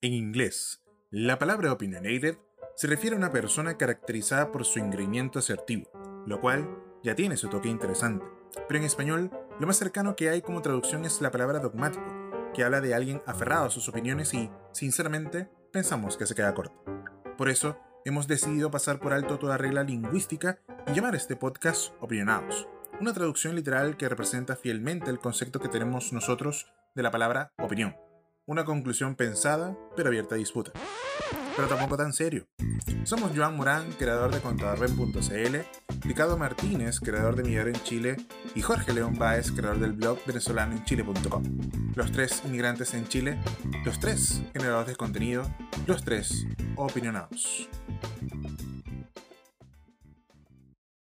En inglés, la palabra opinionated se refiere a una persona caracterizada por su engreimiento asertivo, lo cual ya tiene su toque interesante. Pero en español, lo más cercano que hay como traducción es la palabra dogmático, que habla de alguien aferrado a sus opiniones y, sinceramente, pensamos que se queda corto. Por eso, hemos decidido pasar por alto toda regla lingüística y llamar este podcast Opinionados, una traducción literal que representa fielmente el concepto que tenemos nosotros de la palabra opinión. Una conclusión pensada, pero abierta a disputa. Pero tampoco tan serio. Somos Joan Morán, creador de contadorben.cl, Ricardo Martínez, creador de Millar en Chile, y Jorge León Báez, creador del blog venezolanoenchile.com. Los tres inmigrantes en Chile, los tres generadores de contenido, los tres opinionados.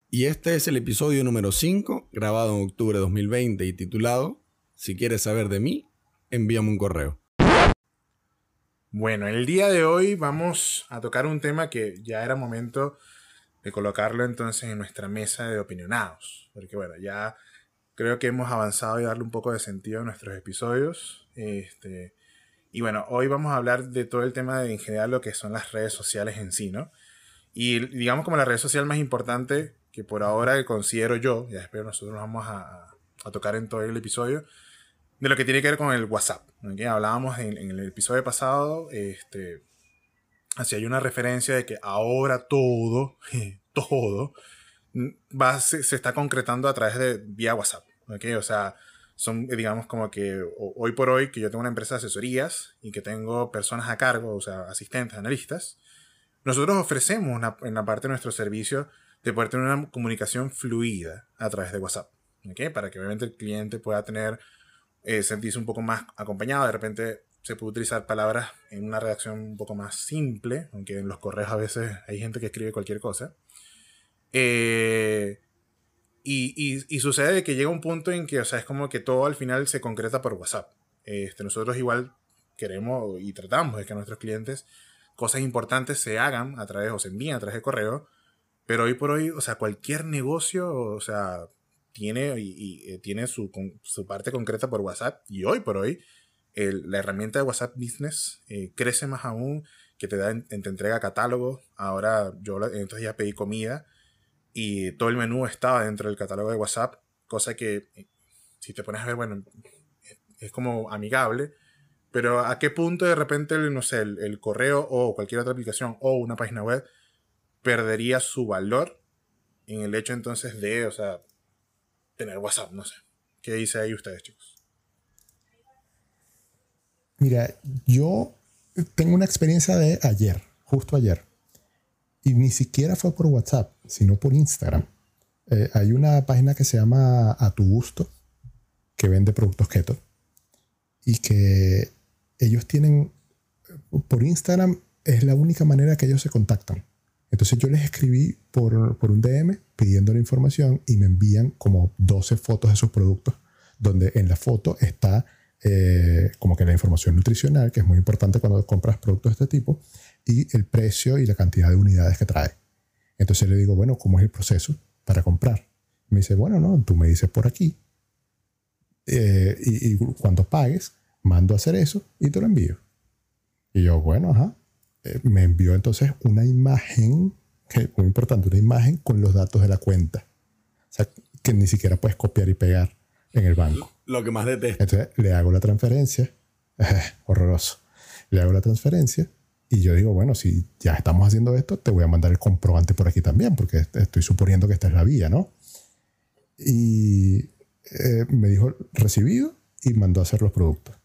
Y este es el episodio número 5, grabado en octubre de 2020 y titulado Si quieres saber de mí, envíame un correo. Bueno, el día de hoy vamos a tocar un tema que ya era momento de colocarlo entonces en nuestra mesa de opinionados. Porque bueno, ya creo que hemos avanzado y darle un poco de sentido a nuestros episodios. Este, y bueno, hoy vamos a hablar de todo el tema de en general lo que son las redes sociales en sí, ¿no? Y digamos como la red social más importante que por ahora considero yo, ya espero nosotros vamos a, a tocar en todo el episodio, de lo que tiene que ver con el WhatsApp. Hablábamos en, el episodio pasado, este, así hay una referencia de que ahora todo, todo, va, se, está concretando a través de vía WhatsApp. O sea, son, digamos, como que hoy por hoy que yo tengo una empresa de asesorías y que tengo personas a cargo, o sea, asistentes, analistas, nosotros ofrecemos en la parte de nuestro servicio de poder tener una comunicación fluida a través de WhatsApp. Para que obviamente el cliente pueda tener eh, sentirse un poco más acompañado. De repente se puede utilizar palabras en una redacción un poco más simple, aunque en los correos a veces hay gente que escribe cualquier cosa. Eh, y, y, sucede que llega un punto en que, o sea, es como que todo al final se concreta por WhatsApp. Este, nosotros igual queremos y tratamos de que nuestros clientes cosas importantes se hagan a través o se envíen a través de correo, pero hoy por hoy, o sea, cualquier negocio, o sea, tiene, y, eh, tiene su, su, parte concreta por WhatsApp. Y hoy por hoy, la herramienta de WhatsApp Business eh, crece más aún, que te, da, te entrega catálogo. Ahora yo entonces ya pedí comida y todo el menú estaba dentro del catálogo de WhatsApp, cosa que eh, si te pones a ver, bueno, es como amigable. Pero a qué punto de repente, no sé, el, el correo o cualquier otra aplicación o una página web perdería su valor en el hecho entonces de, o sea, tener WhatsApp, no sé. ¿Qué dice ahí ustedes, chicos? Mira, yo tengo una experiencia de ayer, justo ayer. Y ni siquiera fue por WhatsApp, sino por Instagram. Eh, hay una página que se llama A Tu Gusto, que vende productos keto. Y que ellos tienen, por Instagram, es la única manera que ellos se contactan. Entonces yo les escribí por, por un DM pidiendo la información y me envían como 12 fotos de sus productos, donde en la foto está eh, como que la información nutricional, que es muy importante cuando compras productos de este tipo, y el precio y la cantidad de unidades que trae. Entonces le digo, bueno, ¿cómo es el proceso para comprar? Me dice, bueno, no, tú me dices por aquí, eh, y, y, cuando pagues, mando a hacer eso y te lo envío. Y yo, bueno, ajá. Eh, me envió entonces una imagen, que muy importante, una imagen con los datos de la cuenta. O sea, que ni siquiera puedes copiar y pegar en el banco. Lo que más detesto. Entonces le hago la transferencia. horroroso. Le hago la transferencia y yo digo, bueno, si ya estamos haciendo esto, te voy a mandar el comprobante por aquí también, porque estoy suponiendo que esta es la vía, ¿no? Y eh, me dijo recibido y mandó a hacer los productos.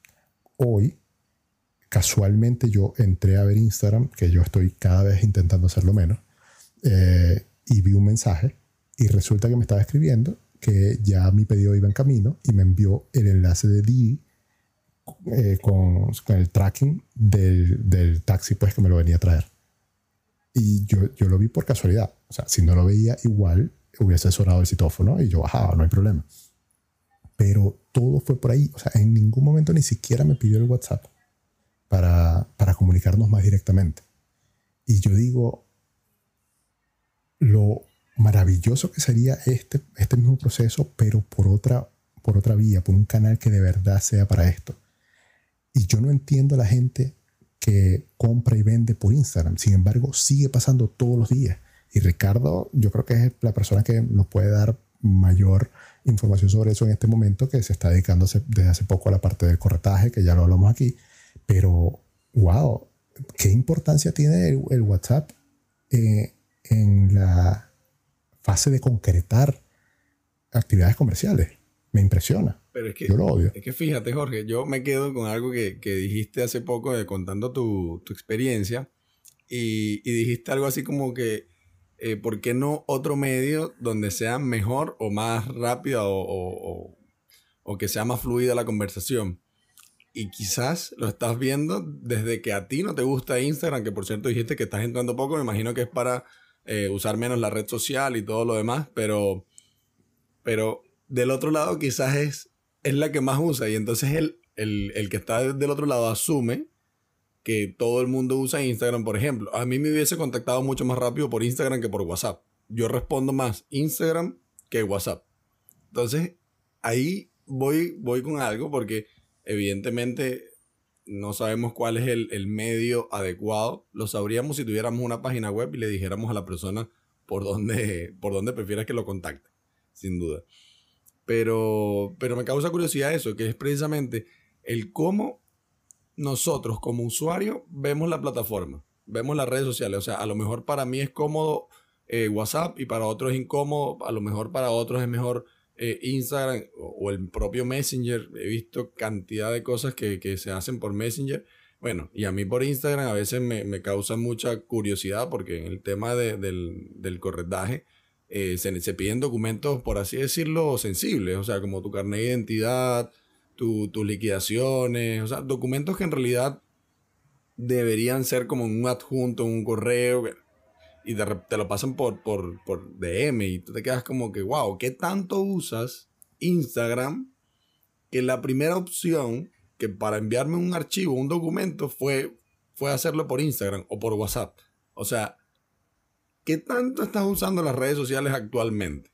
Hoy casualmente yo entré a ver Instagram, que yo estoy cada vez intentando hacerlo menos, eh, y vi un mensaje y resulta que me estaba escribiendo que ya mi pedido iba en camino y me envió el enlace de Didi eh, con, el tracking del, del, taxi pues que me lo venía a traer. Y yo, yo lo vi por casualidad. O sea, si no lo veía igual, hubiese sonado el citófono y yo bajaba, no hay problema. Pero todo fue por ahí. O sea, en ningún momento ni siquiera me pidió el WhatsApp para, para comunicarnos más directamente. Y yo digo, lo maravilloso que sería este, este mismo proceso, pero por otra, por otra vía, por un canal que de verdad sea para esto. Y yo no entiendo a la gente que compra y vende por Instagram. Sin embargo, sigue pasando todos los días. Y Ricardo, yo creo que es la persona que nos puede dar mayor información sobre eso en este momento, que se está dedicando desde hace poco a la parte del corretaje, que ya lo hablamos aquí. Pero, wow, ¿qué importancia tiene el, WhatsApp eh, en la fase de concretar actividades comerciales? Me impresiona. Pero es que, yo lo odio. Es que fíjate, Jorge, yo me quedo con algo que, que dijiste hace poco de contando tu, tu experiencia y, y, dijiste algo así como que, eh, ¿por qué no otro medio donde sea mejor o más rápida o, o, o, que sea más fluida la conversación? Y quizás lo estás viendo desde que a ti no te gusta Instagram, que por cierto dijiste que estás entrando poco, me imagino que es para eh, usar menos la red social y todo lo demás, pero, pero del otro lado quizás es es la que más usa y entonces el, el, que está del otro lado asume que todo el mundo usa Instagram, por ejemplo. A mí me hubiese contactado mucho más rápido por Instagram que por WhatsApp. Yo respondo más Instagram que WhatsApp. Entonces, ahí voy, voy con algo porque evidentemente no sabemos cuál es el, el, medio adecuado. Lo sabríamos si tuviéramos una página web y le dijéramos a la persona por dónde, por dónde prefieres que lo contacte, sin duda. Pero, pero me causa curiosidad eso, que es precisamente el cómo nosotros como usuario vemos la plataforma, vemos las redes sociales. O sea, a lo mejor para mí es cómodo eh, WhatsApp y para otros es incómodo, a lo mejor para otros es mejor eh, Instagram o, el propio Messenger. He visto cantidad de cosas que, que, se hacen por Messenger. Bueno, y a mí por Instagram a veces me, me causa mucha curiosidad porque en el tema de, del, del corretaje eh, se, piden documentos, por así decirlo, sensibles, o sea, como tu carnet de identidad, tus liquidaciones, o sea, documentos que en realidad deberían ser como un adjunto, un correo, y te, lo pasan por, por, por DM y tú te quedas como que, wow, ¿qué tanto usas Instagram? Que la primera opción que para enviarme un archivo, un documento, fue, fue hacerlo por Instagram o por WhatsApp. O sea, ¿qué tanto estás usando las redes sociales actualmente?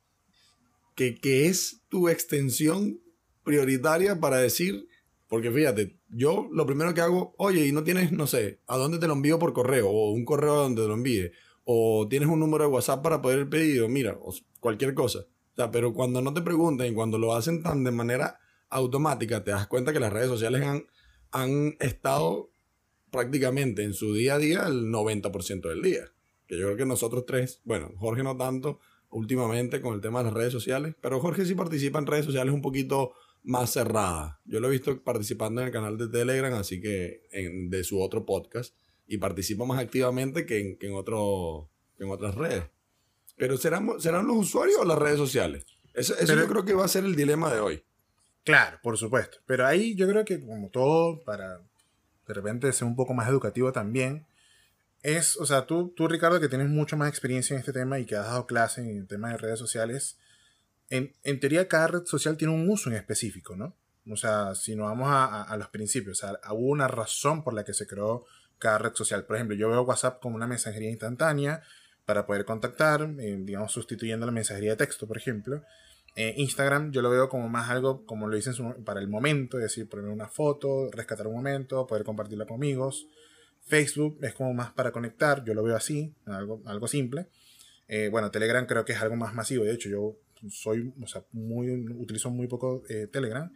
¿Qué, es tu extensión prioritaria para decir, porque fíjate, yo lo primero que hago, oye, y no tienes, no sé, ¿a dónde te lo envío por correo? O un correo donde te lo envíe. O tienes un número de WhatsApp para poder el pedido, mira, o cualquier cosa. Pero cuando no te preguntan y cuando lo hacen tan de manera automática, te das cuenta que las redes sociales han, han estado prácticamente en su día a día el 90% del día que yo creo que nosotros tres, bueno, Jorge no tanto últimamente con el tema de las redes sociales, pero Jorge sí participa en redes sociales un poquito más cerradas. Yo lo he visto participando en el canal de Telegram, así que en, de su otro podcast, y participa más activamente que en, que en, otro, en otras redes. Pero ¿serán, ¿serán los usuarios o las redes sociales? Eso, eso yo creo que va a ser el dilema de hoy. Claro, por supuesto. Pero ahí yo creo que como todo, para de repente ser un poco más educativo también, es, o sea, tú, tú, Ricardo, que tienes mucha más experiencia en este tema y que has dado clase en el tema de redes sociales, en, en teoría cada red social tiene un uso en específico, ¿no? O sea, si nos vamos a, a, los principios, o sea, hubo una razón por la que se creó cada red social. Por ejemplo, yo veo WhatsApp como una mensajería instantánea para poder contactar, eh, digamos, sustituyendo la mensajería de texto, por ejemplo. Eh, Instagram yo lo veo como más algo, como lo dicen para el momento, es decir, poner una foto, rescatar un momento, poder compartirla con amigos. Facebook es como más para conectar, yo lo veo así, algo, algo simple. Eh, bueno, Telegram creo que es algo más masivo, de hecho yo soy, o sea, muy, utilizo muy poco Telegram.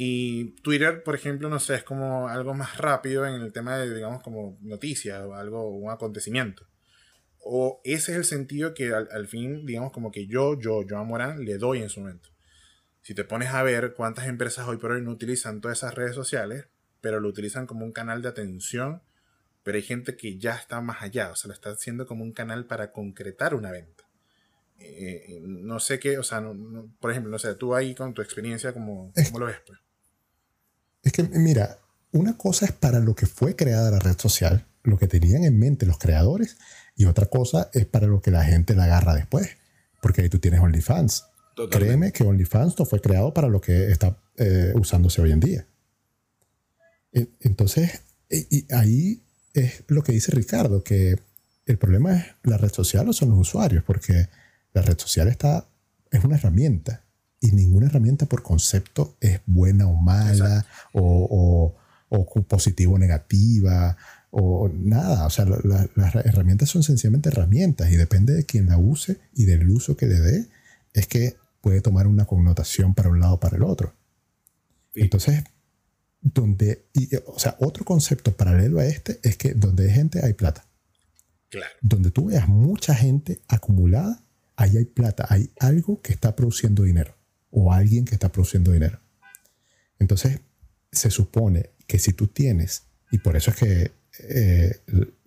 Y Twitter, por ejemplo, no sé, es como algo más rápido en el tema de, digamos, como noticias o algo, un acontecimiento. O ese es el sentido que al, fin, digamos, como que yo, yo, yo a Morán le doy en su momento. Si te pones a ver cuántas empresas hoy por hoy no utilizan todas esas redes sociales, pero lo utilizan como un canal de atención pero hay gente que ya está más allá, o sea, lo está haciendo como un canal para concretar una venta. Eh, eh, no sé qué, o sea, por ejemplo, no sé, tú ahí con tu experiencia, ¿cómo, cómo lo ves? Pues? Es que, mira, una cosa es para lo que fue creada la red social, lo que tenían en mente los creadores, y otra cosa es para lo que la gente la agarra después, porque ahí tú tienes OnlyFans. Créeme que OnlyFans no fue creado para lo que está eh, usándose hoy en día. Entonces, y ahí es lo que dice Ricardo, que el problema es la red social o son los usuarios, porque la red social está, es una herramienta y ninguna herramienta por concepto es buena o mala o, o positivo o negativa, o nada. O sea, las herramientas son sencillamente herramientas y depende de quien la use y del uso que le dé, es que puede tomar una connotación para un lado o para el otro. Entonces, donde, o sea, otro concepto paralelo a este es que donde hay gente hay plata. Claro. Donde tú veas mucha gente acumulada, ahí hay plata, hay algo que está produciendo dinero o alguien que está produciendo dinero. Entonces, se supone que si tú tienes, y por eso es que eh,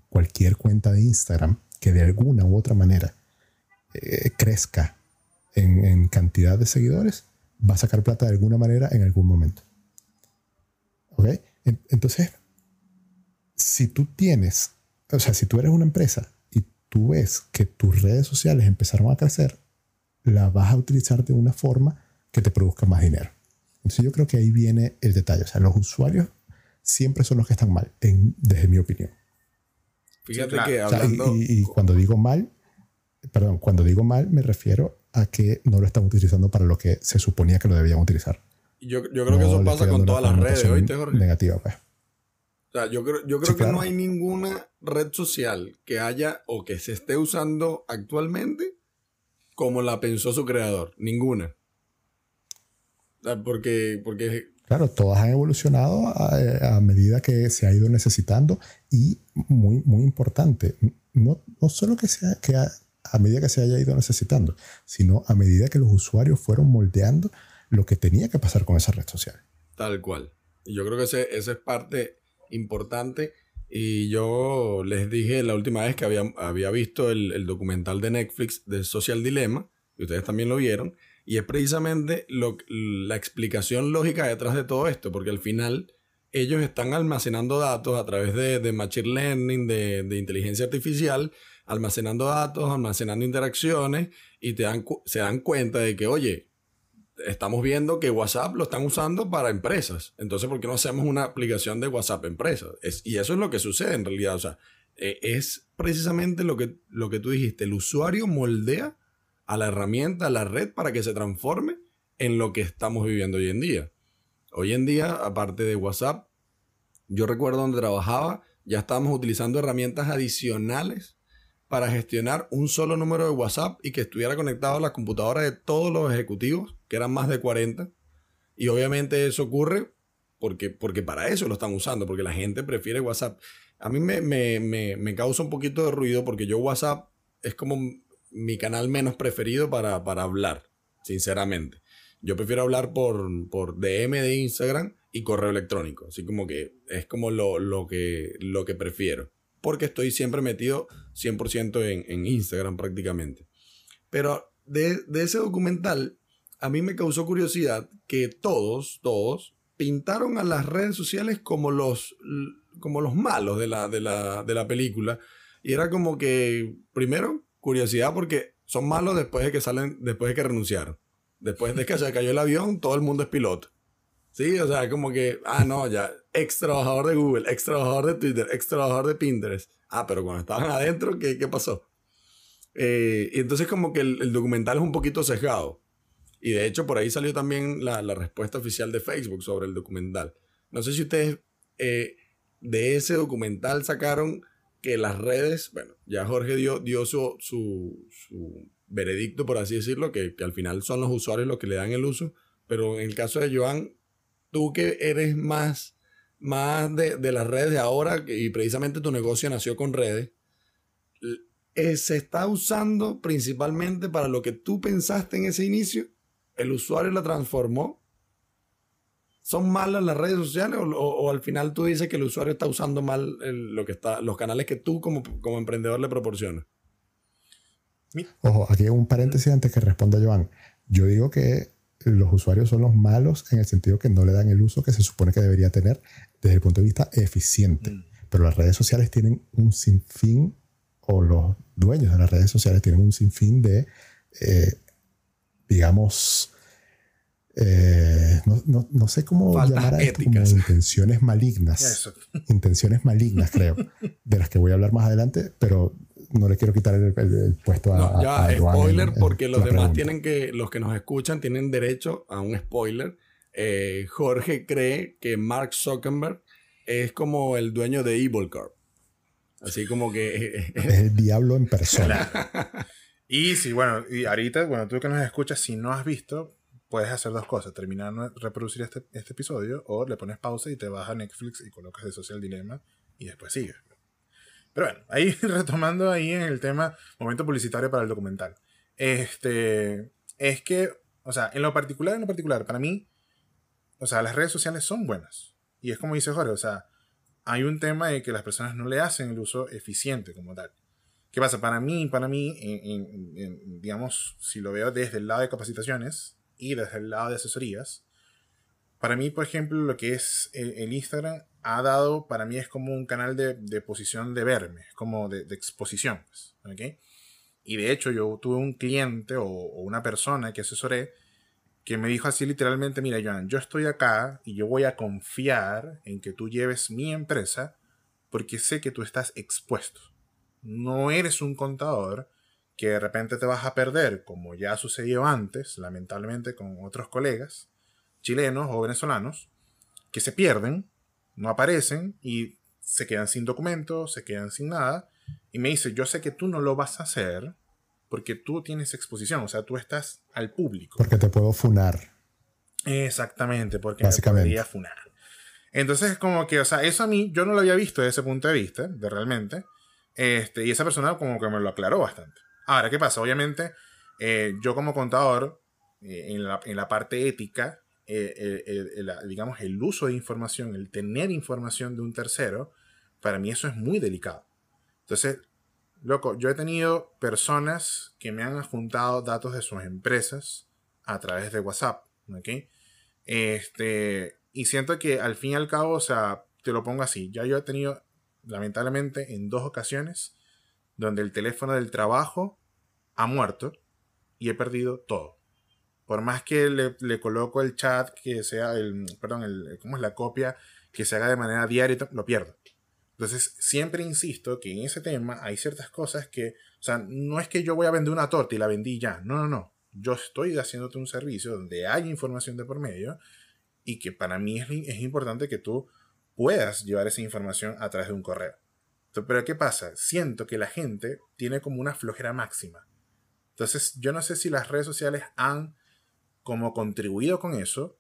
cualquier cuenta de Instagram que de alguna u otra manera eh, crezca en, cantidad de seguidores, va a sacar plata de alguna manera en algún momento. ¿Ok? Entonces, si tú tienes, o sea, si tú eres una empresa y tú ves que tus redes sociales empezaron a crecer, la vas a utilizar de una forma que te produzca más dinero. Entonces yo creo que ahí viene el detalle. O sea, los usuarios siempre son los que están mal, desde mi opinión. Fíjate que hablando... y, cuando digo mal, perdón, cuando digo mal me refiero a que no lo están utilizando para lo que se suponía que lo debían utilizar. Yo, yo creo que eso pasa con todas las redes, ¿oíste, Jorge? Negativa, pues. O sea, yo creo, yo creo que no hay ninguna red social que haya o que se esté usando actualmente como la pensó su creador. Ninguna. Porque, porque Claro, todas han evolucionado a, medida que se ha ido necesitando y muy, muy importante, no, no solo que, sea, que a, medida que se haya ido necesitando, sino a medida que los usuarios fueron moldeando lo que tenía que pasar con esa red social. Tal cual. Y yo creo que ese, esa es parte importante. Y yo les dije la última vez que había, había visto el, el documental de Netflix de Social Dilemma, y ustedes también lo vieron, y es precisamente lo, la explicación lógica detrás de todo esto, porque al final ellos están almacenando datos a través de, de machine learning, de, de, inteligencia artificial, almacenando datos, almacenando interacciones y te dan, se dan cuenta de que, oye, estamos viendo que WhatsApp lo están usando para empresas. Entonces, ¿por qué no hacemos una aplicación de WhatsApp empresa? Es, y eso es lo que sucede en realidad. O sea, eh, es precisamente lo que, lo que tú dijiste. El usuario moldea a la herramienta, a la red, para que se transforme en lo que estamos viviendo hoy en día. Hoy en día, aparte de WhatsApp, yo recuerdo donde trabajaba, ya estábamos utilizando herramientas adicionales para gestionar un solo número de WhatsApp y que estuviera conectado a la computadora de todos los ejecutivos, que eran más de 40. Y obviamente eso ocurre porque, porque para eso lo están usando, porque la gente prefiere WhatsApp. A mí me, me, me, me causa un poquito de ruido porque yo WhatsApp es como mi canal menos preferido para, hablar, sinceramente. Yo prefiero hablar por, por DM de Instagram y correo electrónico. Así como que es como lo, que, lo que prefiero. Porque estoy siempre metido 100% en, en, Instagram prácticamente. Pero de, de, ese documental, a mí me causó curiosidad que todos, todos, pintaron a las redes sociales como los, como los malos de la, de la, de la película. Y era como que, primero, curiosidad porque son malos después de que salen, después de que renunciaron. Después de que se cayó el avión, todo el mundo es piloto. Sí, o sea, como que, ah, no, ya, ex trabajador de Google, ex trabajador de Twitter, ex trabajador de Pinterest. Ah, pero cuando estaban adentro, ¿qué, qué pasó? Eh, y entonces como que el, documental es un poquito sesgado. Y de hecho por ahí salió también la, respuesta oficial de Facebook sobre el documental. No sé si ustedes eh, de ese documental sacaron que las redes, bueno, ya Jorge dio, dio su, su, veredicto, por así decirlo, que, al final son los usuarios los que le dan el uso, pero en el caso de Joan, tú que eres más, más de, las redes de ahora y precisamente tu negocio nació con redes, eh, ¿se está usando principalmente para lo que tú pensaste en ese inicio? ¿El usuario la transformó? ¿Son malas las redes sociales o, al final tú dices que el usuario está usando mal lo que está, los canales que tú como, como emprendedor le proporcionas? Ojo, aquí hay un paréntesis antes que responda Joan. Yo digo que los usuarios son los malos en el sentido que no le dan el uso que se supone que debería tener desde el punto de vista eficiente. Mm. Pero las redes sociales tienen un sinfín, o los dueños de las redes sociales tienen un sinfín de, eh, digamos, eh, no, sé cómo llamar a esto como intenciones malignas. Intenciones malignas, creo, de las que voy a hablar más adelante, pero no le quiero quitar el, puesto a, ya, spoiler, porque los demás tienen que, los que nos escuchan tienen derecho a un spoiler. Eh, Jorge cree que Mark Zuckerberg es como el dueño de Evil Corp. Así como que... es el diablo en persona. y si, bueno, y ahorita, bueno, tú que nos escuchas, si no has visto, puedes hacer dos cosas. Terminar reproducir este, este episodio o le pones pausa y te vas a Netflix y colocas de Social Dilema y después sigues. Pero bueno, ahí retomando ahí en el tema, momento publicitario para el documental. Este, es que, o sea, en lo particular, en lo particular, para mí, o sea, las redes sociales son buenas. Y es como dice Jorge, o sea, hay un tema de que las personas no le hacen el uso eficiente como tal. ¿Qué pasa? Para mí, para mí, digamos, si lo veo desde el lado de capacitaciones y desde el lado de asesorías, para mí, por ejemplo, lo que es el, Instagram ha dado, para mí es como un canal de, de posición de verme, como de, de exposición. Pues, Y de hecho, yo tuve un cliente o, o una persona que asesoré que me dijo así literalmente, mira, Joan, yo estoy acá y yo voy a confiar en que tú lleves mi empresa porque sé que tú estás expuesto. No eres un contador que de repente te vas a perder, como ya sucedió antes, lamentablemente, con otros colegas chilenos o venezolanos, que se pierden, no aparecen y se quedan sin documentos, se quedan sin nada. Y me dice, yo sé que tú no lo vas a hacer porque tú tienes exposición, o sea, tú estás al público. Porque te puedo funar. Exactamente, porque Básicamente. me podría funar. Entonces, como que, o sea, eso a mí, yo no lo había visto desde ese punto de vista, de realmente. Este, y esa persona como que me lo aclaró bastante. Ahora, ¿qué pasa? Obviamente, eh, yo como contador, eh, en, la, en, la, parte ética, eh, digamos, el uso de información, el tener información de un tercero, para mí eso es muy delicado. Entonces, Loco, yo he tenido personas que me han adjuntado datos de sus empresas a través de WhatsApp, ¿ok? Este, y siento que al fin y al cabo, o sea, te lo pongo así, ya yo he tenido, lamentablemente, en dos ocasiones, donde el teléfono del trabajo ha muerto y he perdido todo. Por más que le, coloco el chat, que sea el, perdón, el, ¿cómo es la copia? Que se haga de manera diaria, lo pierdo. Entonces, siempre insisto que en ese tema hay ciertas cosas que, o sea, no es que yo voy a vender una torta y la vendí ya, no, no, no. Yo estoy haciéndote un servicio donde hay información de por medio y que para mí es importante que tú puedas llevar esa información a través de un correo. Pero ¿qué pasa? Siento que la gente tiene como una flojera máxima. Entonces, yo no sé si las redes sociales han como contribuido con eso,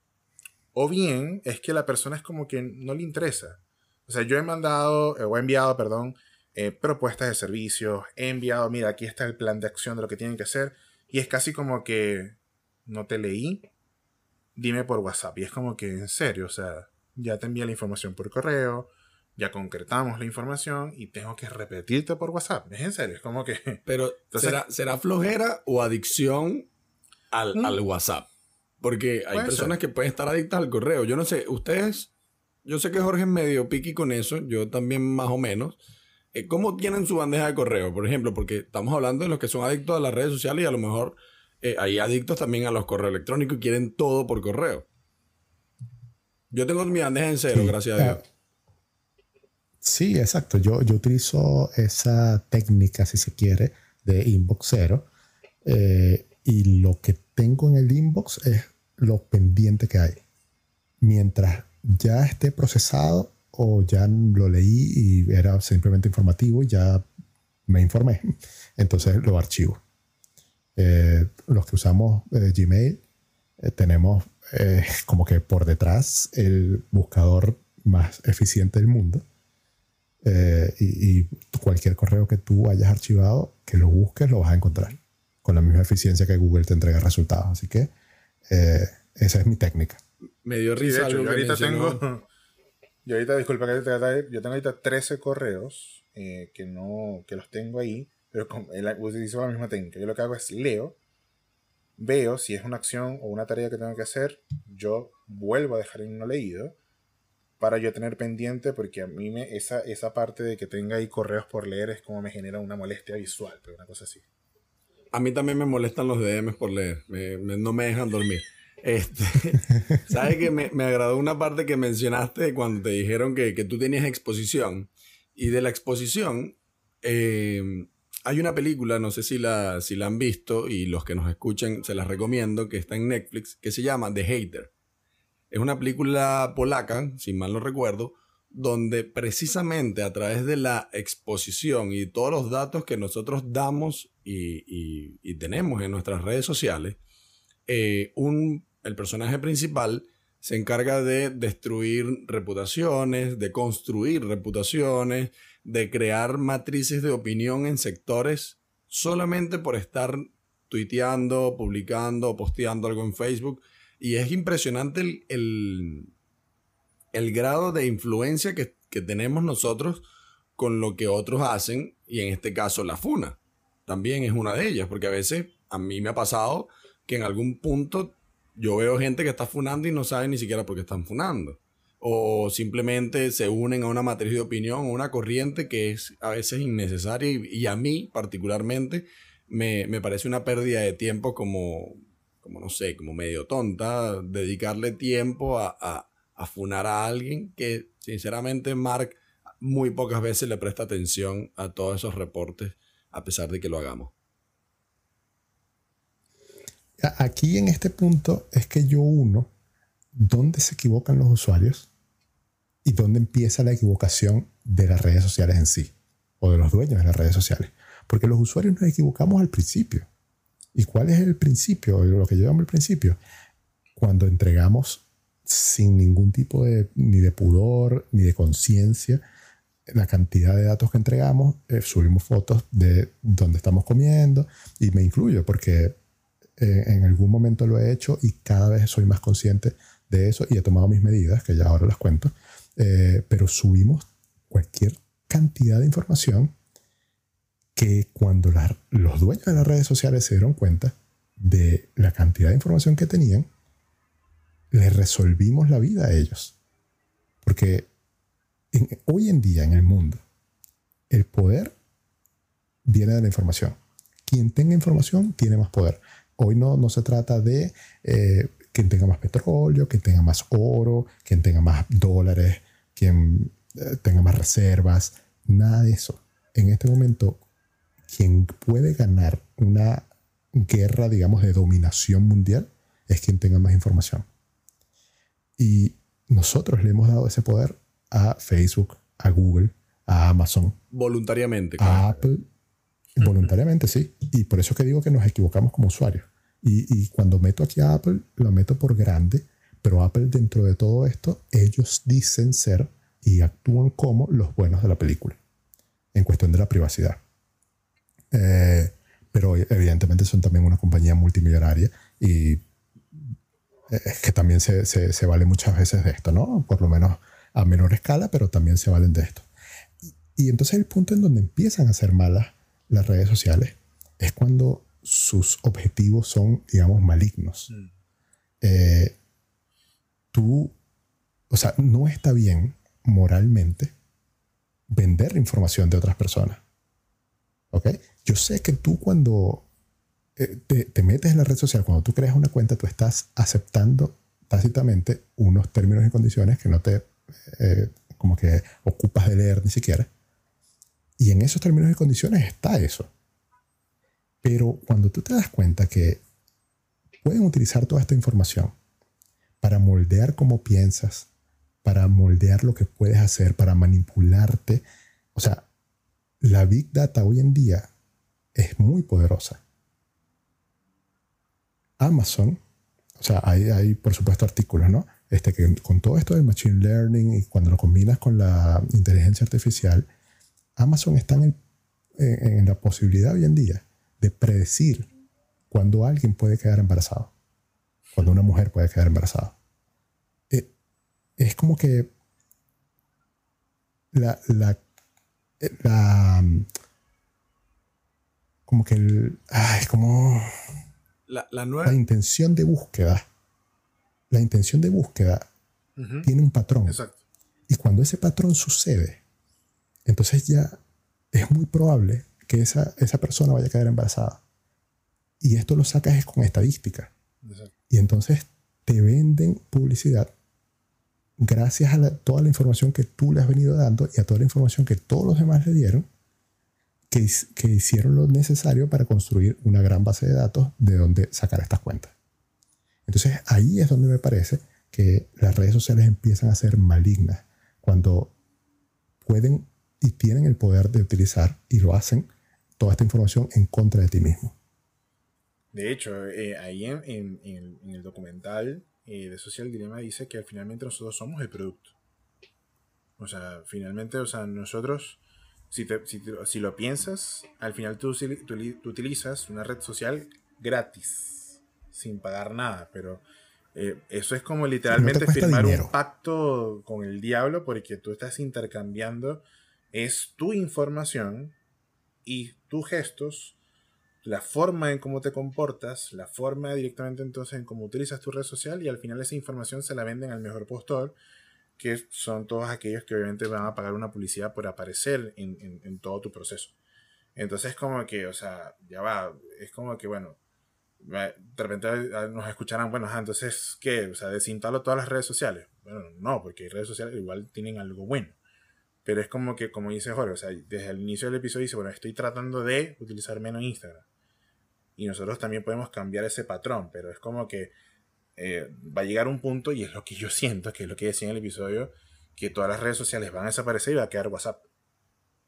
o bien es que la persona es como que no le interesa. O sea, yo he mandado, eh, o he enviado, perdón, eh, propuestas de servicios, he enviado, mira, aquí está el plan de acción de lo que tienen que hacer, y es casi como que no te leí, dime por WhatsApp. Y es como que, en serio, o sea, ya te envié la información por correo, ya concretamos la información y tengo que repetirte por WhatsApp. Es en serio, es como que... Pero, ¿será, flojera o adicción al, mm. al WhatsApp? Porque hay personas que pueden estar adictas al correo. Yo no sé, ustedes yo sé que Jorge es medio piqui con eso, yo también más o menos. Eh, ¿Cómo tienen su bandeja de correo, por ejemplo? Porque estamos hablando de los que son adictos a las redes sociales y a lo mejor eh, hay adictos también a los correos electrónicos y quieren todo por correo. Yo tengo mi bandeja en cero, gracias a Dios. Sí, exacto. Yo, yo utilizo esa técnica, si se quiere, de inbox cero. Eh, y lo que tengo en el inbox es lo pendiente que hay. Mientras ya esté procesado o ya lo leí y era simplemente informativo ya me informé. Entonces lo archivo. Eh, los que usamos eh, Gmail eh, tenemos como que por detrás el buscador más eficiente del mundo. Y, y, cualquier correo que tú hayas archivado, que lo busques, lo vas a encontrar con la misma eficiencia que Google te entrega resultados. Así que esa es mi técnica. Me dio risa. yo ahorita tengo. Yo ahorita, disculpa que te yo tengo ahorita 13 correos eh, que no, que los tengo ahí, pero con, utilizo la misma técnica. Yo lo que hago es leo, veo si es una acción o una tarea que tengo que hacer, yo vuelvo a dejar en no leído para yo tener pendiente, porque a mí me, esa, esa parte de que tenga ahí correos por leer es como me genera una molestia visual, pero una cosa así. A mí también me molestan los DMs por leer, no me dejan dormir. Este, ¿Sabes que me, me, agradó una parte que mencionaste cuando te dijeron que, que tú tenías exposición? Y de la exposición, eh, hay una película, no sé si la, si la han visto y los que nos escuchen se las recomiendo, que está en Netflix, que se llama The Hater. Es una película polaca, si mal no recuerdo, donde precisamente a través de la exposición y todos los datos que nosotros damos y, tenemos en nuestras redes sociales, eh, el personaje principal se encarga de destruir reputaciones, de construir reputaciones, de crear matrices de opinión en sectores solamente por estar tuiteando, publicando, posteando algo en Facebook. Y es impresionante el, el, grado de influencia que, que, tenemos nosotros con lo que otros hacen, y en este caso la FUNA. También es una de ellas, porque a veces a mí me ha pasado que en algún punto yo veo gente que está funando y no sabe ni siquiera por qué están funando. O simplemente se unen a una matriz de opinión o una corriente que es a veces innecesaria y, a mí particularmente me, parece una pérdida de tiempo como, como, no sé, como medio tonta, dedicarle tiempo a, a, a funar a alguien que sinceramente Mark muy pocas veces le presta atención a todos esos reportes a pesar de que lo hagamos. Aquí en este punto es que yo uno dónde se equivocan los usuarios y dónde empieza la equivocación de las redes sociales en sí o de los dueños de las redes sociales. Porque los usuarios nos equivocamos al principio. ¿Y cuál es el principio? Lo que llevamos al principio. Cuando entregamos sin ningún tipo de ni de pudor ni de conciencia la cantidad de datos que entregamos, eh, subimos fotos de dónde estamos comiendo y me incluyo porque eh, en algún momento lo he hecho y cada vez soy más consciente de eso y he tomado mis medidas, que ya ahora las cuento, eh, pero subimos cualquier cantidad de información que cuando los dueños de las redes sociales se dieron cuenta de la cantidad de información que tenían, les resolvimos la vida a ellos. Porque hoy en día en el mundo, el poder viene de la información. Quien tenga información tiene más poder. Hoy no, no se trata de eh, quien tenga más petróleo, quien tenga más oro, quien tenga más dólares, quien eh, tenga más reservas, nada de eso. En este momento, quien puede ganar una guerra, digamos, de dominación mundial es quien tenga más información. Y nosotros le hemos dado ese poder a Facebook, a Google, a Amazon. Voluntariamente. A Apple. Voluntariamente, sí. Y por eso que digo que nos equivocamos como usuarios. Y, cuando meto aquí a Apple, lo meto por grande, pero Apple dentro de todo esto, ellos dicen ser y actúan como los buenos de la película, en cuestión de la privacidad. Eh, pero evidentemente son también una compañía multimillonaria y es que también se, se, vale muchas veces de esto, ¿no? Por lo menos a menor escala, pero también se valen de esto. Y, y entonces el punto en donde empiezan a ser malas las redes sociales es cuando sus objetivos son, digamos, malignos. Mm. Eh, tú, o sea, no está bien moralmente vender información de otras personas. ¿Ok? Yo sé que tú cuando eh, te, metes en la red social, cuando tú creas una cuenta, tú estás aceptando tácitamente unos términos y condiciones que no te, eh, como que ocupas de leer ni siquiera. Y en esos términos y condiciones está eso. Pero cuando tú te das cuenta que pueden utilizar toda esta información para moldear cómo piensas, para moldear lo que puedes hacer, para manipularte, o sea, la Big Data hoy en día es muy poderosa. Amazon, o sea, hay, por supuesto artículos, ¿no? Este, que con todo esto del Machine Learning y cuando lo combinas con la inteligencia artificial, Amazon está en, en la posibilidad hoy en día de predecir cuando alguien puede quedar embarazado, cuando una mujer puede quedar embarazada. Eh, es como que la, la, la como que el, ay, como la, la, nueva... la intención de búsqueda, la intención de búsqueda tiene un patrón. Exacto. Y cuando ese patrón sucede, entonces ya es muy probable que esa, esa persona vaya a quedar embarazada. Y esto lo sacas es con estadística. Y entonces te venden publicidad gracias a toda la información que tú le has venido dando y a toda la información que todos los demás le dieron, que, hicieron lo necesario para construir una gran base de datos de donde sacar estas cuentas. Entonces ahí es donde me parece que las redes sociales empiezan a ser malignas, cuando pueden y tienen el poder de utilizar y lo hacen toda esta información en contra de ti mismo. De hecho, eh, ahí en, el documental eh, de Social Dilemma dice que finalmente nosotros somos el producto. O sea, finalmente, o sea, nosotros, si, si, lo piensas, al final tú, tú, utilizas una red social gratis, sin pagar nada, pero eh, eso es como literalmente firmar un pacto con el diablo porque tú estás intercambiando, es tu información y tus gestos la forma en cómo te comportas, la forma directamente entonces en cómo utilizas tu red social y al final esa información se la venden al mejor postor, que son todos aquellos que obviamente van a pagar una publicidad por aparecer en, todo tu proceso. Entonces como que, o sea, ya va, es como que, bueno, de repente nos escucharán, bueno, entonces, ¿qué? O sea, desinstalo todas las redes sociales. Bueno, no, porque redes sociales igual tienen algo bueno. Pero es como que, como dice Jorge, o sea, desde el inicio del episodio dice, bueno, estoy tratando de utilizar menos Instagram y nosotros también podemos cambiar ese patrón, pero es como que eh, va a llegar un punto, y es lo que yo siento, que es lo que decía en el episodio, que todas las redes sociales van a desaparecer y va a quedar WhatsApp.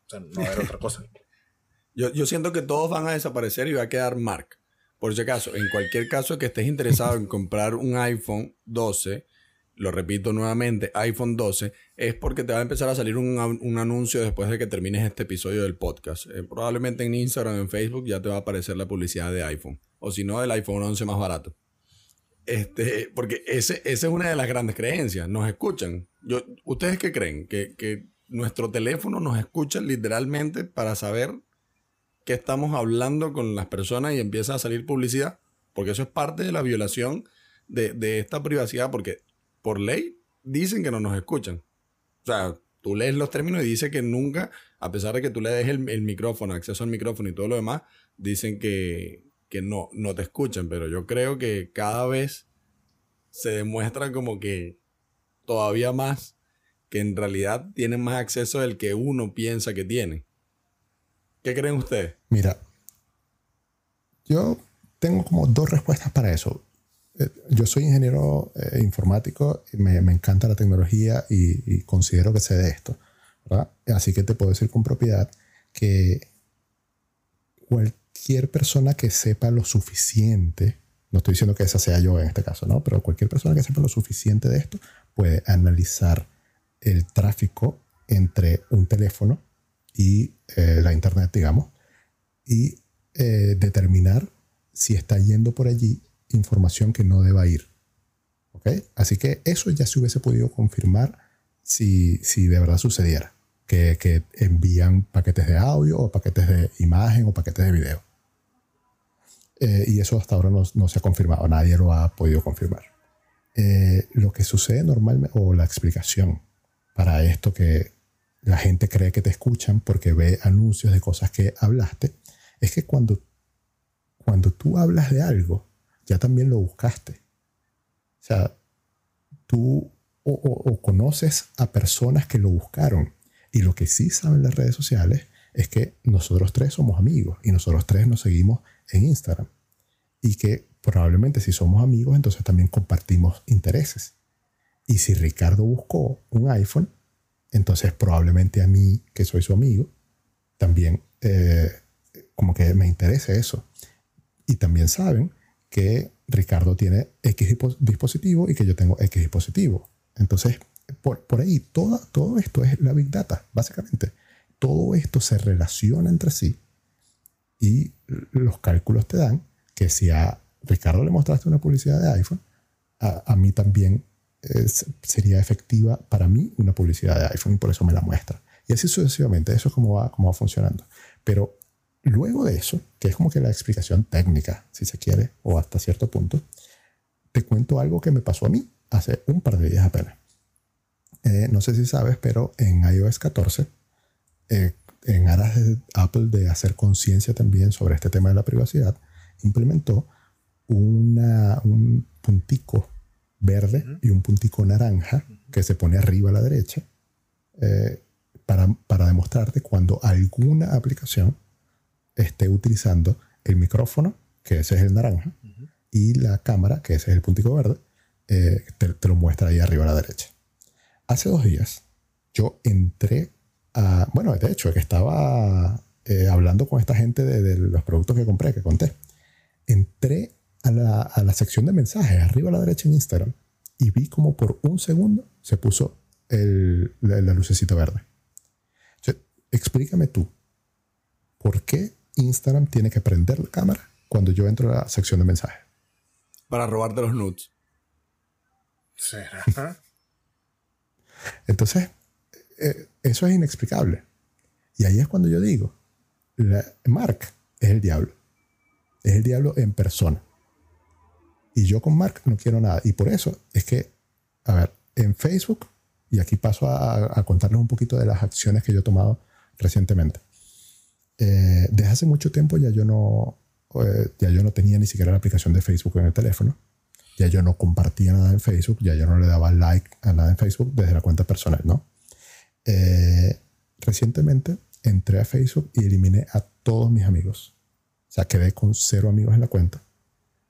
O sea, no va a haber otra cosa. Yo, yo siento que todos van a desaparecer y va a quedar Mark. Por si acaso, en cualquier caso que estés interesado en comprar un iPhone 12, lo repito nuevamente, iPhone 12, es porque te va a empezar a salir un, anuncio después de que termines este episodio del podcast. Eh, probablemente en Instagram, en Facebook ya te va a aparecer la publicidad de iPhone. O si no, el iPhone 11 más barato. Este, porque ese, esa es una de las grandes creencias. Nos escuchan. Yo, ¿Ustedes qué creen? ¿Que, que nuestro teléfono nos escucha literalmente para saber que estamos hablando con las personas y empieza a salir publicidad? Porque eso es parte de la violación de, de esta privacidad. Porque por ley, dicen que no nos escuchan. O sea, tú lees los términos y dice que nunca, a pesar de que tú le des el, micrófono, acceso al micrófono y todo lo demás, dicen que, no, no te escuchan. Pero yo creo que cada vez se demuestra como que todavía más que en realidad tienen más acceso del que uno piensa que tiene. ¿Qué creen ustedes? Mira, yo tengo como dos respuestas para eso. Eh, yo soy ingeniero eh, informático, y me, encanta la tecnología y, considero que sé de esto. Así que te puedo decir con propiedad que cualquier persona que sepa lo suficiente, no estoy diciendo que esa sea yo en este caso, ¿no? pero cualquier persona que sepa lo suficiente de esto puede analizar el tráfico entre un teléfono y eh, la internet, digamos, y determinar si está yendo por allí información que no deba ir. ¿Ok? Así que eso ya se hubiese podido confirmar si, si de verdad sucediera. Que, que, envían paquetes de audio o paquetes de imagen o paquetes de video. Eh, y eso hasta ahora no, no, se ha confirmado, nadie lo ha podido confirmar. Eh, lo que sucede normalmente, o la explicación para esto que la gente cree que te escuchan porque ve anuncios de cosas que hablaste, es que cuando, cuando tú hablas de algo, ya también lo buscaste. O sea, tú o, conoces a personas que lo buscaron. Y lo que sí saben las redes sociales es que nosotros tres somos amigos y nosotros tres nos seguimos en Instagram. Y que probablemente si somos amigos, entonces también compartimos intereses. Y si Ricardo buscó un iPhone, entonces probablemente a mí, que soy su amigo, también eh, como que me interese eso. Y también saben que Ricardo tiene X dispositivo y que yo tengo X dispositivo. Entonces, por, por ahí, todo, todo esto es la Big Data, básicamente. Todo esto se relaciona entre sí y los cálculos te dan que si a Ricardo le mostraste una publicidad de iPhone, a, mí también sería efectiva para mí una publicidad de iPhone y por eso me la muestra. Y así sucesivamente, eso es como va, como va funcionando. Pero Luego de eso, que es como que la explicación técnica, si se quiere, o hasta cierto punto, te cuento algo que me pasó a mí hace un par de días apenas. Eh, no sé si sabes, pero en iOS 14, eh, en aras de Apple de hacer conciencia también sobre este tema de la privacidad, implementó un puntico verde y un puntico naranja que se pone arriba a la derecha eh, para, para demostrarte cuando alguna aplicación esté utilizando el micrófono, que ese es el naranja, y la cámara, que ese es el puntico verde, eh, te, lo muestra ahí arriba a la derecha. Hace dos días yo entré a, bueno, de hecho, que estaba eh, hablando con esta gente de, los productos que compré, que conté. Entré a la, a la, sección de mensajes, arriba a la derecha en Instagram, y vi como por un segundo se puso el, la, lucecita verde. explícame tú, ¿por qué Instagram tiene que prender la cámara cuando yo entro a la sección de mensajes? Para robarte los nudes. ¿Será? Entonces, eh, eso es inexplicable. Y ahí es cuando yo digo, Mark es el diablo. Es el diablo en persona. Y yo con Mark no quiero nada. Y por eso es que, a ver, en Facebook, y aquí paso a, contarles un poquito de las acciones que yo he tomado recientemente. Eh, desde hace mucho tiempo ya yo no, eh, ya yo no tenía ni siquiera la aplicación de Facebook en el teléfono. Ya yo no compartía nada en Facebook, ya yo no le daba like a nada en Facebook desde la cuenta personal, ¿no? Eh, recientemente entré a Facebook y eliminé a todos mis amigos. O sea, quedé con cero amigos en la cuenta.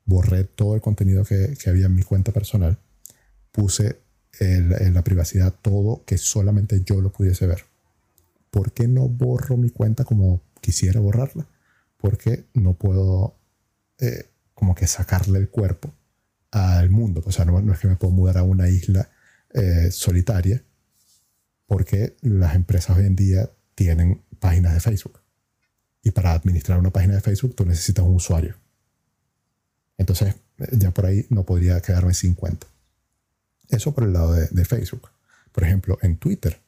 Borré todo el contenido que, había en mi cuenta personal. Puse en la privacidad todo que solamente yo lo pudiese ver. ¿Por qué no borro mi cuenta como quisiera borrarla? Porque no puedo eh, como que sacarle el cuerpo al mundo. O sea, no, es que me puedo mudar a una isla eh, solitaria porque las empresas hoy en día tienen páginas de Facebook. Y para administrar una página de Facebook tú necesitas un usuario. Entonces, ya por ahí no podría quedarme sin cuenta. Eso por el lado de, de Facebook. Por ejemplo, en Twitter,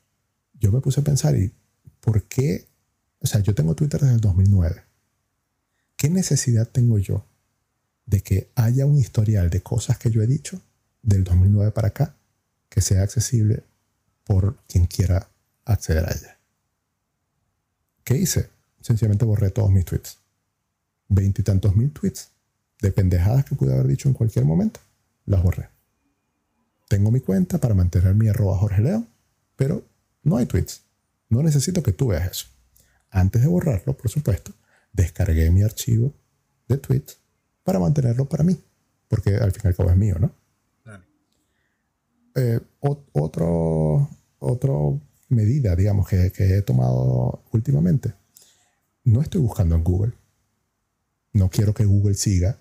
yo me puse a pensar, ¿y por qué? O sea, yo tengo Twitter desde el 2009. ¿Qué necesidad tengo yo de que haya un historial de cosas que yo he dicho del 2009 para acá que sea accesible por quien quiera acceder a ella. ¿Qué hice? Sencillamente borré todos mis tweets. Veintitantos mil tweets de pendejadas que pude haber dicho en cualquier momento, las borré. Tengo mi cuenta para mantener mi arroba Jorge León, pero no hay tweets. No necesito que tú veas eso. Antes de borrarlo, por supuesto, descargué mi archivo de tweets para mantenerlo para mí, porque al fin y al cabo es mío, ¿no? Eh, otro, otro medida, digamos, que, que he tomado últimamente. No estoy buscando en Google. No quiero que Google siga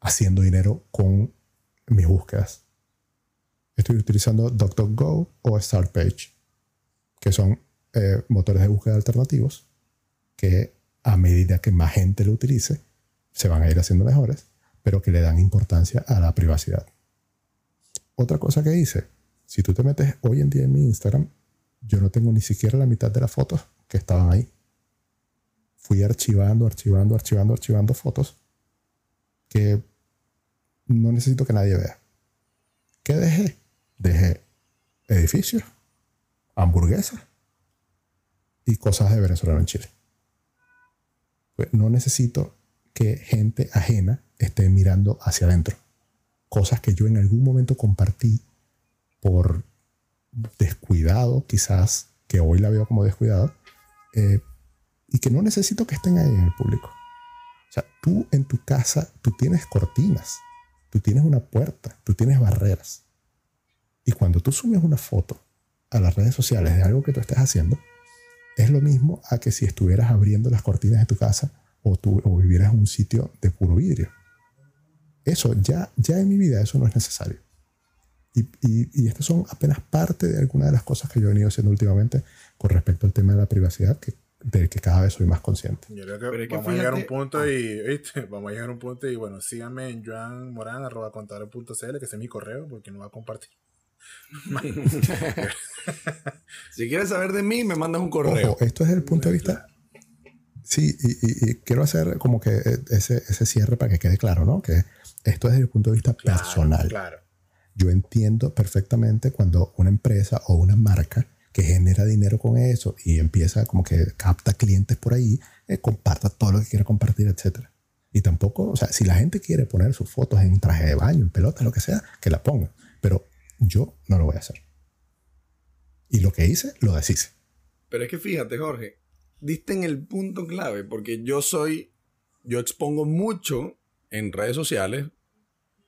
haciendo dinero con mis búsquedas. Estoy utilizando DuckDuckGo o StartPage, que son eh, motores de búsqueda alternativos que a medida que más gente lo utilice, se van a ir haciendo mejores, pero que le dan importancia a la privacidad. Otra cosa que hice, si tú te metes hoy en día en mi Instagram, yo no tengo ni siquiera la mitad de las fotos que estaban ahí. Fui archivando, archivando, archivando, archivando fotos que no necesito que nadie vea. ¿Qué dejé? Dejé edificios, hamburguesas y cosas de venezolano en Chile. Pues no necesito que gente ajena esté mirando hacia adentro. Cosas que yo en algún momento compartí por descuidado, quizás, que hoy la veo como descuidado, eh, y que no necesito que estén ahí en el público. O sea, tú en tu casa, tú tienes cortinas, tú tienes una puerta, tú tienes barreras. Y cuando tú subes una foto a las redes sociales de algo que tú estés haciendo, es lo mismo a que si estuvieras abriendo las cortinas de tu casa o, tú, o vivieras en un sitio de puro vidrio. Eso ya, ya en mi vida, eso no es necesario. Y, y, estas son apenas parte de algunas de las cosas que yo he venido haciendo últimamente con respecto al tema de la privacidad, que, del que cada vez soy más consciente. Yo creo que, vamos a llegar a un punto y, ¿viste? Vamos a llegar a un punto y, bueno, síganme en joanmoran.contador.cl, que ese es mi correo, porque no va a compartir. si quieres saber de mí, me mandas un correo. esto es el punto de vista... Sí, y, quiero hacer como que ese, ese cierre para que quede claro, ¿no? Que esto es desde el punto de vista personal. Claro yo entiendo perfectamente cuando una empresa o una marca que genera dinero con eso y empieza como que capta clientes por ahí, eh, comparta todo lo que quiera compartir, etc. Y tampoco, o sea, si la gente quiere poner sus fotos en traje de baño, en pelotas, lo que sea, que la ponga. Pero yo no lo voy a hacer. Y lo que hice, lo deshice. Pero es que fíjate, Jorge, diste en el punto clave, porque yo soy, yo expongo mucho en redes sociales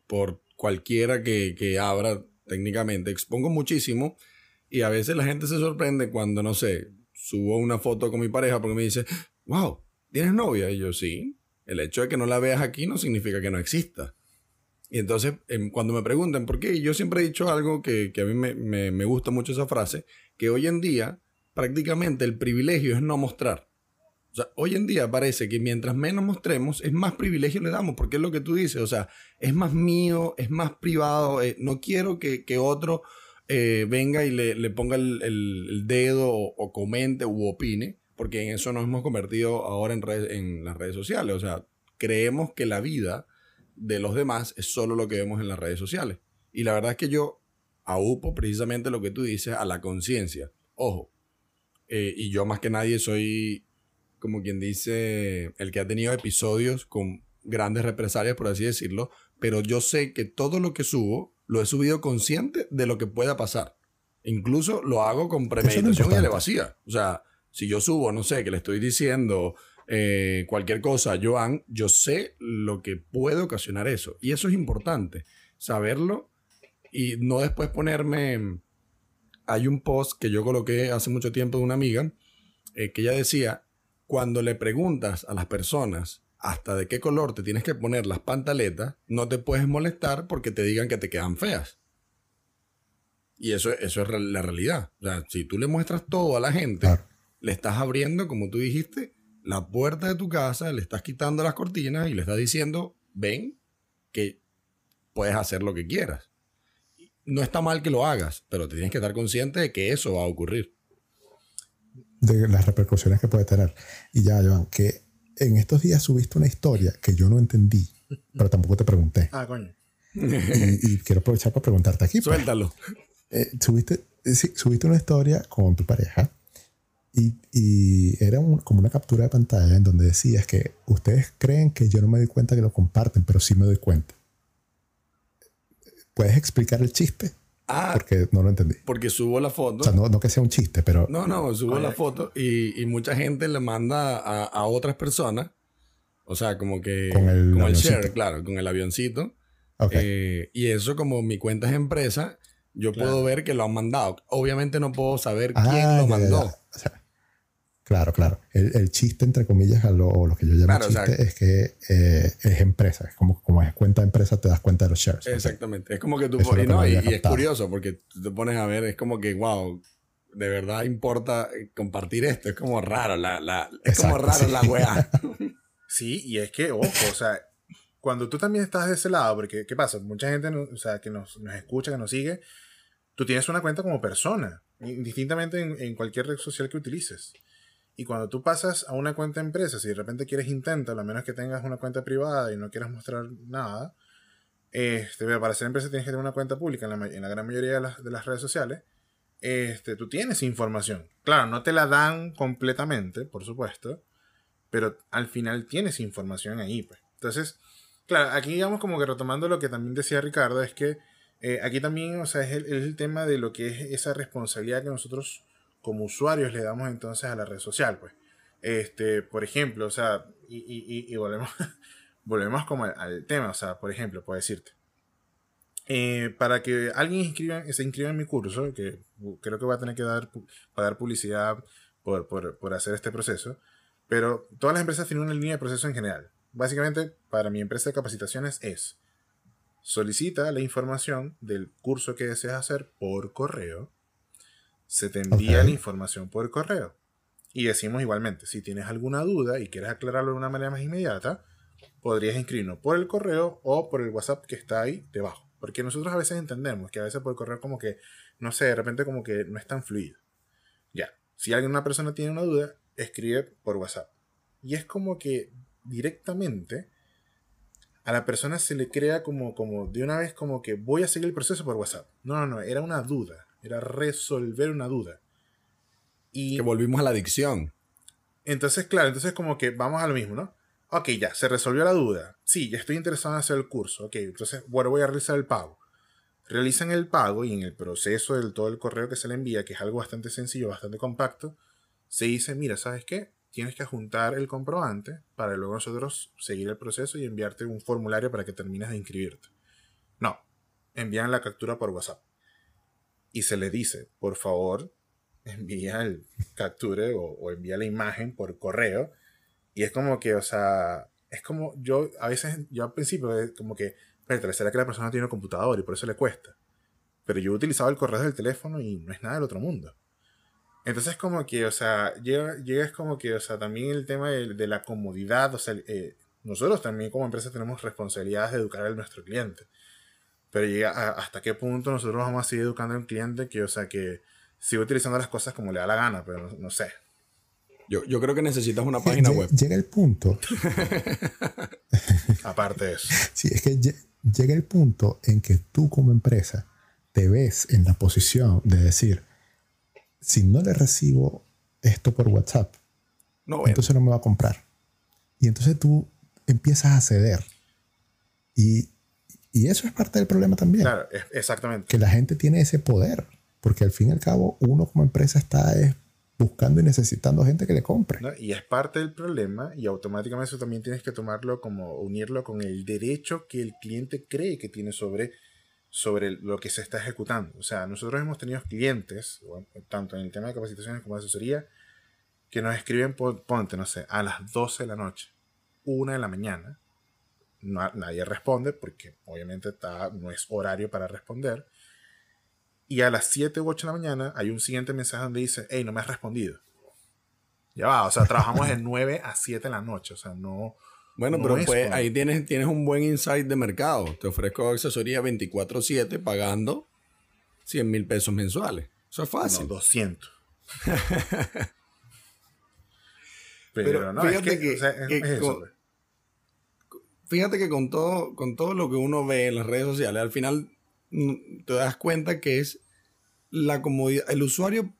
por cualquiera que, que abra técnicamente. Expongo muchísimo y a veces la gente se sorprende cuando, no sé, subo una foto con mi pareja porque me dice, wow, ¿tienes novia? Y yo, sí. El hecho de que no la veas aquí no significa que no exista. Y entonces, em, cuando me preguntan por qué, yo siempre he dicho algo que, a mí me, me, gusta mucho esa frase, que hoy en día prácticamente el privilegio es no mostrar. O sea, hoy en día parece que mientras menos mostremos, es más privilegio le damos, porque es lo que tú dices, o sea, es más mío, es más privado, eh, no quiero que, que otro eh, venga y le, le ponga el, el, dedo o, comente u opine, porque en eso nos hemos convertido ahora en, en las redes sociales, o sea, creemos que la vida de los demás es solo lo que vemos en las redes sociales. Y la verdad es que yo aupo precisamente lo que tú dices a la conciencia. Ojo, eh, y yo más que nadie soy, como quien dice, el que ha tenido episodios con grandes represalias, por así decirlo, pero yo sé que todo lo que subo lo he subido consciente de lo que pueda pasar. Incluso lo hago con premeditación y elevacía. O sea, si yo subo, no sé, que le estoy diciendo eh, cualquier cosa Joan, yo sé lo que puede ocasionar eso. Y eso es importante, saberlo y no después ponerme... Hay un post que yo coloqué hace mucho tiempo de una amiga eh, que ella decía, cuando le preguntas a las personas hasta de qué color te tienes que poner las pantaletas, no te puedes molestar porque te digan que te quedan feas. Y eso, eso es la realidad. O sea, si tú le muestras todo a la gente, le estás abriendo, como tú dijiste, la puerta de tu casa, le estás quitando las cortinas y le estás diciendo, ven, que puedes hacer lo que quieras. No está mal que lo hagas, pero te tienes que estar consciente de que eso va a ocurrir. De las repercusiones que puede tener. Y ya, Joan, que en estos días subiste una historia que yo no entendí, pero tampoco te pregunté. Ah, coño. Y, quiero aprovechar para preguntarte aquí. Pues. Suéltalo. Eh, subiste, subiste una historia con tu pareja y, era como una captura de pantalla en donde decías que ustedes creen que yo no me doy cuenta que lo comparten, pero sí me doy cuenta. ¿Puedes explicar el chiste? Ah, porque no lo entendí. Porque subo la foto. O sea, no, que sea un chiste, pero. No, no, subo la foto y, mucha gente le manda a, otras personas. O sea, como que. Con el, con el share, claro, con el avioncito. Eh, y eso, como mi cuenta es empresa, yo puedo ver que lo han mandado. Obviamente no puedo saber ah, quién lo mandó. O sea, Claro, claro. El, chiste, entre comillas, o lo que yo llamo chiste, es que eh, es empresa. Es como, como es cuenta de empresa, te das cuenta de los shares. Exactamente. Es como que tú pones, no, y, es curioso porque tú te pones a ver, es como que, wow, de verdad importa eh, compartir esto. Es como raro, la, la es como raro la weá. sí, y es que, ojo, o sea, cuando tú también estás de ese lado, porque, ¿qué pasa? Mucha gente, o sea, que nos, nos escucha, que nos sigue, tú tienes una cuenta como persona, indistintamente en, en cualquier red social que utilices. Y cuando tú pasas a una cuenta empresa, si de repente quieres intentar, a menos que tengas una cuenta privada y no quieras mostrar nada, este, para ser empresa tienes que tener una cuenta pública en la, gran mayoría de las, de las, redes sociales. Este, tú tienes información. Claro, no te la dan completamente, por supuesto, pero al final tienes información ahí. Pues. Entonces, claro, aquí digamos como que retomando lo que también decía Ricardo, es que eh, aquí también, o sea, es el, es el tema de lo que es esa responsabilidad que nosotros como usuarios le damos entonces a la red social, pues. Este, por ejemplo, o sea, y, volvemos, volvemos como al, tema, o sea, por ejemplo, puedo decirte, eh, para que alguien inscriba, se inscriba en mi curso, que creo que va a tener que dar, pagar publicidad por, por, hacer este proceso, pero todas las empresas tienen una línea de proceso en general. Básicamente, para mi empresa de capacitaciones es, solicita la información del curso que deseas hacer por correo, se te envía la información por correo. Y decimos igualmente, si tienes alguna duda y quieres aclararlo de una manera más inmediata, podrías inscribirnos por el correo o por el WhatsApp que está ahí debajo. Porque nosotros a veces entendemos que a veces por correo como que, no sé, de repente como que no es tan fluido. Ya, si alguien, una persona tiene una duda, escribe por WhatsApp. Y es como que directamente a la persona se le crea como, como de una vez como que voy a seguir el proceso por WhatsApp. No, no, no, era una duda era resolver una duda. Y que volvimos a la adicción. Entonces, claro, entonces como que vamos a lo mismo, ¿no? Ok, ya, se resolvió la duda. Sí, ya estoy interesado en hacer el curso. Ok, entonces, bueno, voy a realizar el pago. Realizan el pago y en el proceso del todo el correo que se le envía, que es algo bastante sencillo, bastante compacto, se dice, mira, ¿sabes qué? Tienes que juntar el comprobante para luego nosotros seguir el proceso y enviarte un formulario para que termines de inscribirte. No, envían la captura por WhatsApp y se le dice, por favor, envía el capture o, envía la imagen por correo. Y es como que, o sea, es como yo, a veces, yo al principio, como que, pero será que la persona tiene un computador y por eso le cuesta. Pero yo he utilizado el correo del teléfono y no es nada del otro mundo. Entonces como que, o sea, llega, llega es como que, o sea, también el tema de, la comodidad, o sea, eh, nosotros también como empresa tenemos responsabilidades de educar a nuestro cliente. Pero llega hasta qué punto nosotros vamos a seguir educando al cliente que, o sea, que sigue utilizando las cosas como le da la gana, pero no, sé. Yo, yo, creo que necesitas una página web. Llega el punto. Aparte de eso. Sí, es que llega el punto en que tú como empresa te ves en la posición de decir, si no le recibo esto por WhatsApp, no, entonces no me va a comprar. Y entonces tú empiezas a ceder. Y, y eso es parte del problema también. Claro, exactamente. Que la gente tiene ese poder. Porque al fin y al cabo, uno como empresa está buscando y necesitando gente que le compre. Y es parte del problema y automáticamente eso también tienes que tomarlo como unirlo con el derecho que el cliente cree que tiene sobre sobre lo que se está ejecutando. O sea, nosotros hemos tenido clientes, tanto en el tema de capacitaciones como de asesoría, que nos escriben, ponte, no sé, a las 12 de la noche, 1 de la mañana. Nadie responde porque obviamente está, no es horario para responder. Y a las 7 u 8 de la mañana hay un siguiente mensaje donde dice, hey, no me has respondido. Ya va, o sea, trabajamos de 9 a 7 de la noche, o sea, no, bueno, pero pues, ahí tienes, tienes un buen insight de mercado. Te ofrezco asesoría 24/7 pagando 100 mil pesos mensuales. Eso es fácil. No, 200. pero, no, fíjate que, pues. Fíjate que con todo, con todo lo que uno ve en las redes sociales, al final mm, te das cuenta que es la comodidad. El usuario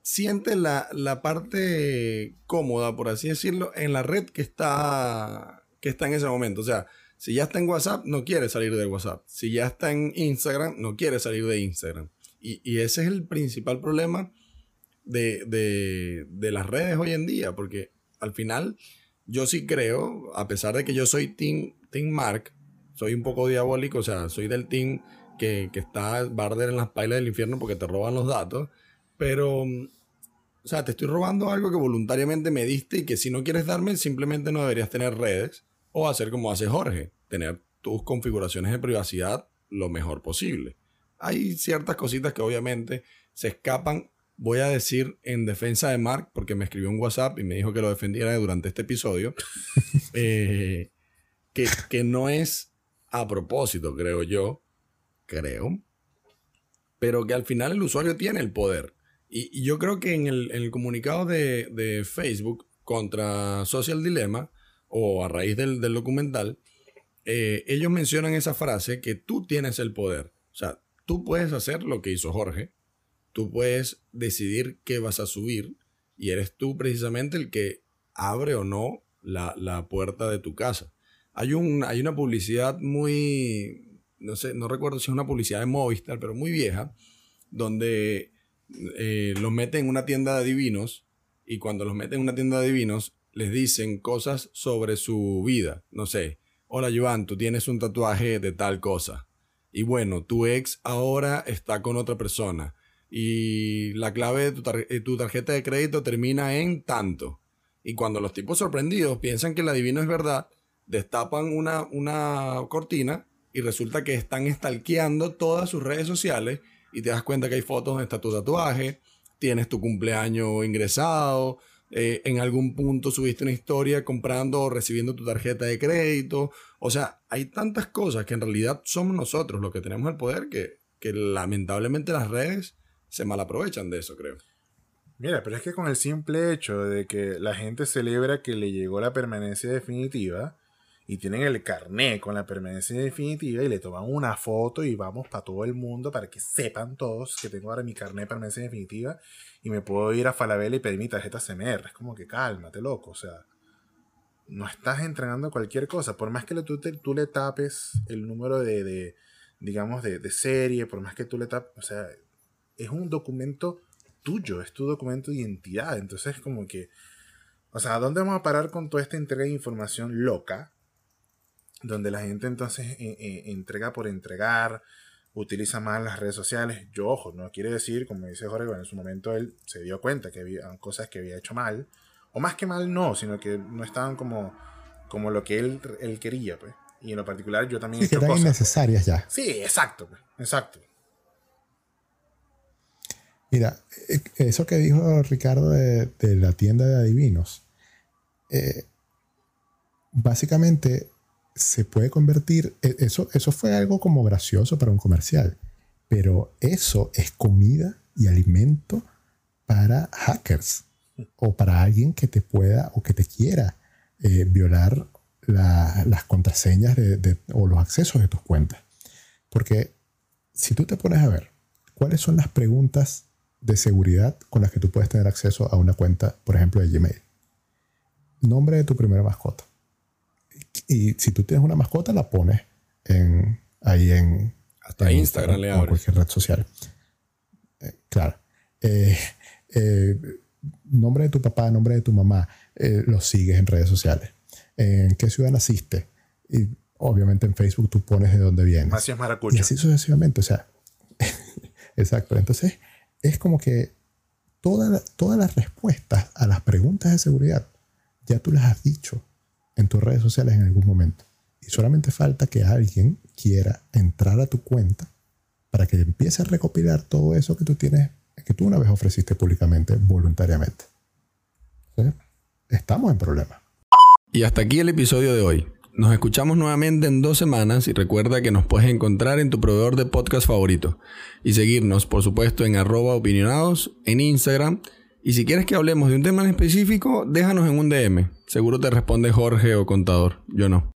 siente la, parte cómoda, por así decirlo, en la red que está, que está en ese momento. O sea, si ya está en WhatsApp, no quiere salir de WhatsApp. Si ya está en Instagram, no quiere salir de Instagram. Y, ese es el principal problema de, de, las redes hoy en día, porque al final yo sí creo, a pesar de que yo soy Team, team Mark, soy un poco diabólico, o sea, soy del team que, que está barder en las pailas del infierno porque te roban los datos, pero o sea, te estoy robando algo que voluntariamente me diste y que si no quieres darme, simplemente no deberías tener redes o hacer como hace Jorge, tener tus configuraciones de privacidad lo mejor posible. Hay ciertas cositas que obviamente se escapan, voy a decir en defensa de Mark, porque me escribió un WhatsApp y me dijo que lo defendiera durante este episodio, eh, que, que no es a propósito, creo yo, creo, pero que al final el usuario tiene el poder y, yo creo que en el, comunicado de, Facebook contra Social Dilemma, o a raíz del, documental, eh, ellos mencionan esa frase que tú tienes el poder. O sea, tú puedes hacer lo que hizo Jorge, tú puedes decidir qué vas a subir y eres tú precisamente el que abre o no la, puerta de tu casa. Hay, un, hay una publicidad muy, no sé, no recuerdo si es una publicidad de Movistar, pero muy vieja, donde eh, los meten en una tienda de divinos y cuando los meten en una tienda de divinos les dicen cosas sobre su vida. No sé, hola Joan, tú tienes un tatuaje de tal cosa. Y bueno, tu ex ahora está con otra persona. Y la clave de tu, eh, tu tarjeta de crédito termina en tanto. Y cuando los tipos sorprendidos piensan que el adivino es verdad, destapan una, una cortina y resulta que están estalqueando todas sus redes sociales y te das cuenta que hay fotos donde está tu tatuaje, tienes tu cumpleaños ingresado, eh, en algún punto subiste una historia comprando o recibiendo tu tarjeta de crédito. O sea, hay tantas cosas que en realidad somos nosotros los que tenemos el poder que, que lamentablemente las redes se malaprovechan de eso, creo. Mira, pero es que con el simple hecho de que la gente celebra que le llegó la permanencia definitiva, y tienen el carné con la permanencia definitiva y le toman una foto y vamos para todo el mundo para que sepan todos que tengo ahora mi carné de permanencia definitiva y me puedo ir a Falabella y pedir mi tarjeta CMR. Es como que cálmate, loco. O sea, no estás entregando cualquier cosa. Por más que tú, tú le tapes el número de, digamos, de, de, serie, por más que tú le tapes, o sea, es un documento tuyo, es tu documento de identidad. Entonces, es como que, o sea, ¿a dónde vamos a parar con toda esta entrega de información loca? donde la gente entonces eh, eh, entrega por entregar, utiliza más las redes sociales. Yo, ojo, no quiere decir, como dice Jorge, bueno, en su momento él se dio cuenta que había cosas que había hecho mal, o más que mal no, sino que no estaban como, como lo que él, él quería, pues. Y en lo particular yo también sí, que eran innecesarias ya. Sí, exacto, pues, exacto. Mira, eh, eso que dijo Ricardo de, la tienda de adivinos, eh, básicamente se puede convertir, e, eso, eso fue algo como gracioso para un comercial, pero eso es comida y alimento para hackers o para alguien que te pueda o que te quiera eh, violar las contraseñas o los accesos de tus cuentas. Porque si tú te pones a ver cuáles son las preguntas de seguridad con las que tú puedes tener acceso a una cuenta, por ejemplo, de Gmail. Nombre de tu primera mascota. Y si tú tienes una mascota, la pones en, ahí en... Hasta Instagram, o en cualquier red social. Eh, claro. Eh, eh, nombre de tu papá, nombre de tu mamá, lo sigues en redes sociales. ¿En qué ciudad naciste? Y obviamente en Facebook tú pones de dónde vienes. Así es maracucho. Y así sucesivamente. O sea, exacto. Entonces, es como que todas las respuestas a las preguntas de seguridad ya tú las has dicho en tus redes sociales en algún momento. Y solamente falta que alguien quiera entrar a tu cuenta para que empiece a recopilar todo eso que tú tienes, que tú una vez ofreciste públicamente, voluntariamente. Estamos en problemas. Y hasta aquí el episodio de hoy. Nos escuchamos nuevamente en dos semanas y recuerda que nos puedes encontrar en tu proveedor de podcast favorito y seguirnos, por supuesto, en arroba opinionados, en Instagram. Y si quieres que hablemos de un tema en específico, déjanos en un DM. Seguro te responde Jorge o Contador. Yo no.